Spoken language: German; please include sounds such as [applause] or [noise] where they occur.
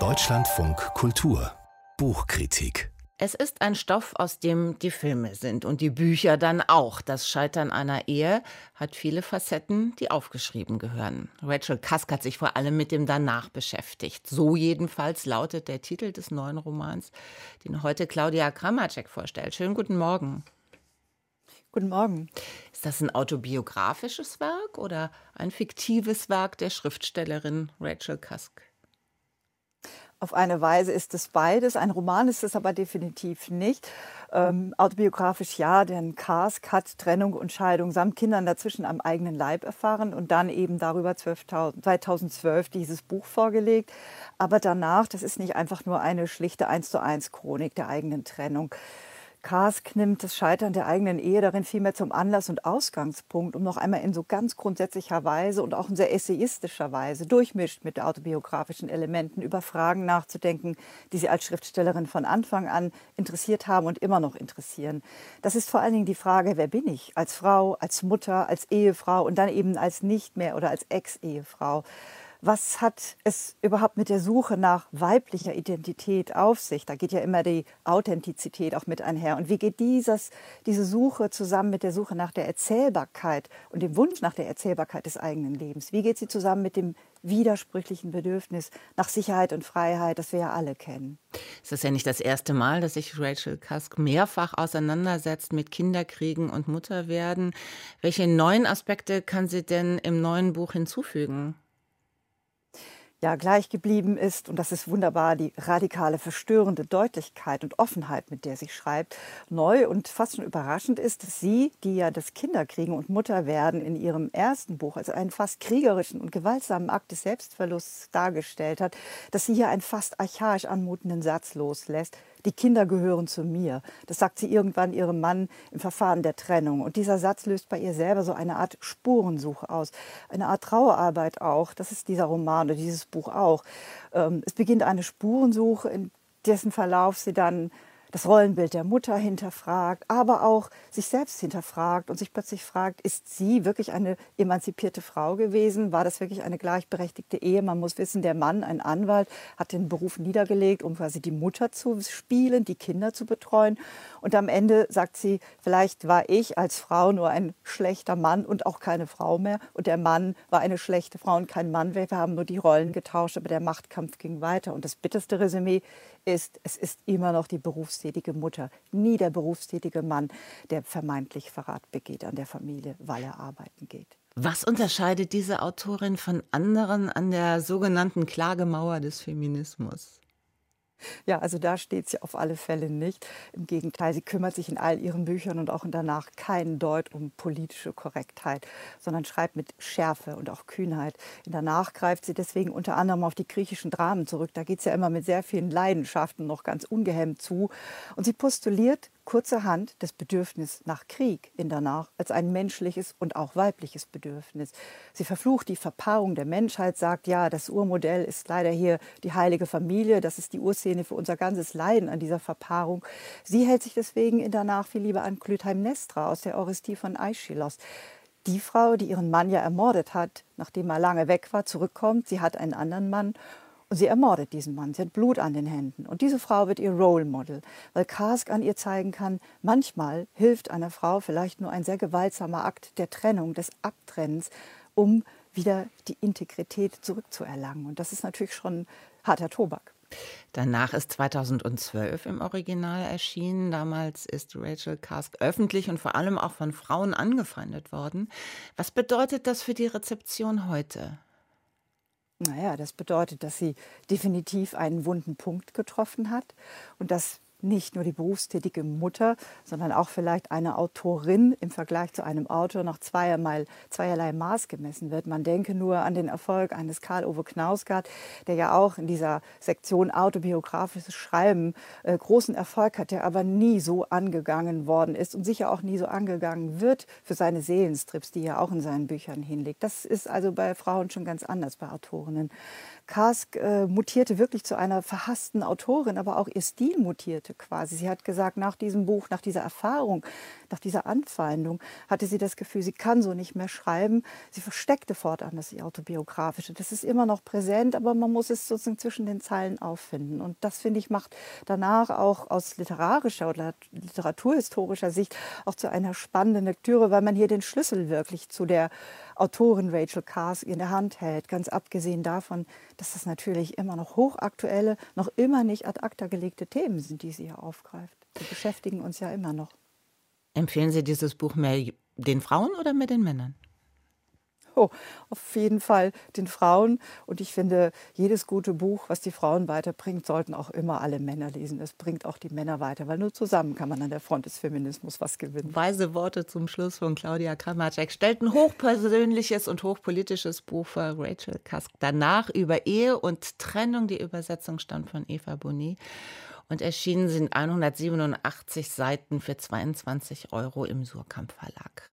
Deutschlandfunk Kultur Buchkritik es ist ein Stoff, aus dem die Filme sind und die Bücher dann auch. Das Scheitern einer Ehe hat viele Facetten, die aufgeschrieben gehören. Rachel Cusk hat sich vor allem mit dem Danach beschäftigt. So jedenfalls lautet der Titel des neuen Romans, den heute Claudia Kramacek vorstellt. Schönen guten Morgen. Guten Morgen. Ist das ein autobiografisches Werk oder ein fiktives Werk der Schriftstellerin Rachel Cusk? Auf eine Weise ist es beides. Ein Roman ist es aber definitiv nicht. Ähm, autobiografisch ja, denn Karsk hat Trennung und Scheidung samt Kindern dazwischen am eigenen Leib erfahren und dann eben darüber 12, 2012 dieses Buch vorgelegt. Aber danach, das ist nicht einfach nur eine schlichte 1 zu 1 Chronik der eigenen Trennung. Karsk nimmt das Scheitern der eigenen Ehe darin vielmehr zum Anlass und Ausgangspunkt, um noch einmal in so ganz grundsätzlicher Weise und auch in sehr essayistischer Weise durchmischt mit autobiografischen Elementen über Fragen nachzudenken, die sie als Schriftstellerin von Anfang an interessiert haben und immer noch interessieren. Das ist vor allen Dingen die Frage, wer bin ich als Frau, als Mutter, als Ehefrau und dann eben als nicht mehr oder als Ex-Ehefrau was hat es überhaupt mit der Suche nach weiblicher Identität auf sich? Da geht ja immer die Authentizität auch mit einher. Und wie geht dieses, diese Suche zusammen mit der Suche nach der Erzählbarkeit und dem Wunsch nach der Erzählbarkeit des eigenen Lebens? Wie geht sie zusammen mit dem widersprüchlichen Bedürfnis nach Sicherheit und Freiheit, das wir ja alle kennen? Es ist ja nicht das erste Mal, dass sich Rachel Cusk mehrfach auseinandersetzt mit Kinderkriegen und Mutterwerden. Welche neuen Aspekte kann sie denn im neuen Buch hinzufügen? Ja gleich geblieben ist. Und das ist wunderbar, die radikale, verstörende Deutlichkeit und Offenheit, mit der sie schreibt. Neu und fast schon überraschend ist, dass sie, die ja das Kinderkriegen und Mutterwerden in ihrem ersten Buch als einen fast kriegerischen und gewaltsamen Akt des Selbstverlusts dargestellt hat, dass sie hier einen fast archaisch anmutenden Satz loslässt die Kinder gehören zu mir. Das sagt sie irgendwann ihrem Mann im Verfahren der Trennung. Und dieser Satz löst bei ihr selber so eine Art Spurensuche aus, eine Art Trauerarbeit auch. Das ist dieser Roman oder dieses Buch auch. Ähm, es beginnt eine Spurensuche, in dessen Verlauf sie dann das Rollenbild der Mutter hinterfragt, aber auch sich selbst hinterfragt und sich plötzlich fragt, ist sie wirklich eine emanzipierte Frau gewesen? War das wirklich eine gleichberechtigte Ehe? Man muss wissen, der Mann, ein Anwalt, hat den Beruf niedergelegt, um quasi die Mutter zu spielen, die Kinder zu betreuen. Und am Ende sagt sie, vielleicht war ich als Frau nur ein schlechter Mann und auch keine Frau mehr. Und der Mann war eine schlechte Frau und kein Mann. Wir haben nur die Rollen getauscht, aber der Machtkampf ging weiter. Und das bitterste Resümee ist, es ist immer noch die berufstätige Mutter, nie der berufstätige Mann, der vermeintlich Verrat begeht an der Familie, weil er arbeiten geht. Was unterscheidet diese Autorin von anderen an der sogenannten Klagemauer des Feminismus? Ja, also da steht sie auf alle Fälle nicht. Im Gegenteil, sie kümmert sich in all ihren Büchern und auch danach keinen Deut um politische Korrektheit, sondern schreibt mit Schärfe und auch Kühnheit. In danach greift sie deswegen unter anderem auf die griechischen Dramen zurück. Da geht es ja immer mit sehr vielen Leidenschaften noch ganz ungehemmt zu. Und sie postuliert kurzerhand das Bedürfnis nach Krieg in danach als ein menschliches und auch weibliches Bedürfnis. Sie verflucht die Verpaarung der Menschheit, sagt, ja, das Urmodell ist leider hier die heilige Familie, das ist die Urszene für unser ganzes Leiden an dieser Verpaarung. Sie hält sich deswegen in danach viel lieber an Clytemnestra aus der Orestie von Aeschylos. Die Frau, die ihren Mann ja ermordet hat, nachdem er lange weg war, zurückkommt, sie hat einen anderen Mann und sie ermordet diesen Mann. Sie hat Blut an den Händen. Und diese Frau wird ihr Role Model, weil Karsk an ihr zeigen kann, manchmal hilft einer Frau vielleicht nur ein sehr gewaltsamer Akt der Trennung, des Abtrennens, um wieder die Integrität zurückzuerlangen. Und das ist natürlich schon harter Tobak. Danach ist 2012 im Original erschienen. Damals ist Rachel Karsk öffentlich und vor allem auch von Frauen angefeindet worden. Was bedeutet das für die Rezeption heute? Naja, das bedeutet, dass sie definitiv einen wunden Punkt getroffen hat und dass nicht nur die berufstätige Mutter, sondern auch vielleicht eine Autorin im Vergleich zu einem Autor noch zweierlei, zweierlei Maß gemessen wird. Man denke nur an den Erfolg eines Karl-Ove Knausgard, der ja auch in dieser Sektion autobiografisches Schreiben äh, großen Erfolg hat, der aber nie so angegangen worden ist und sicher auch nie so angegangen wird für seine Seelenstrips, die er auch in seinen Büchern hinlegt. Das ist also bei Frauen schon ganz anders, bei Autorinnen. Karsk äh, mutierte wirklich zu einer verhassten Autorin, aber auch ihr Stil mutierte quasi. Sie hat gesagt, nach diesem Buch, nach dieser Erfahrung, nach dieser Anfeindung, hatte sie das Gefühl, sie kann so nicht mehr schreiben. Sie versteckte fortan das Autobiografische. Das ist immer noch präsent, aber man muss es sozusagen zwischen den Zeilen auffinden. Und das, finde ich, macht danach auch aus literarischer oder literaturhistorischer Sicht auch zu einer spannenden Lektüre, weil man hier den Schlüssel wirklich zu der Autorin Rachel Carrs in der Hand hält. Ganz abgesehen davon, dass das natürlich immer noch hochaktuelle, noch immer nicht ad acta gelegte Themen sind, die sie hier aufgreift. Die beschäftigen uns ja immer noch. Empfehlen Sie dieses Buch mehr den Frauen oder mehr den Männern? [laughs] Oh, auf jeden Fall den Frauen. Und ich finde, jedes gute Buch, was die Frauen weiterbringt, sollten auch immer alle Männer lesen. Es bringt auch die Männer weiter, weil nur zusammen kann man an der Front des Feminismus was gewinnen. Weise Worte zum Schluss von Claudia Kamacek. Stellt ein hochpersönliches und hochpolitisches Buch vor Rachel Kask. Danach über Ehe und Trennung. Die Übersetzung stammt von Eva Boni. Und erschienen sind 187 Seiten für 22 Euro im Surkamp Verlag.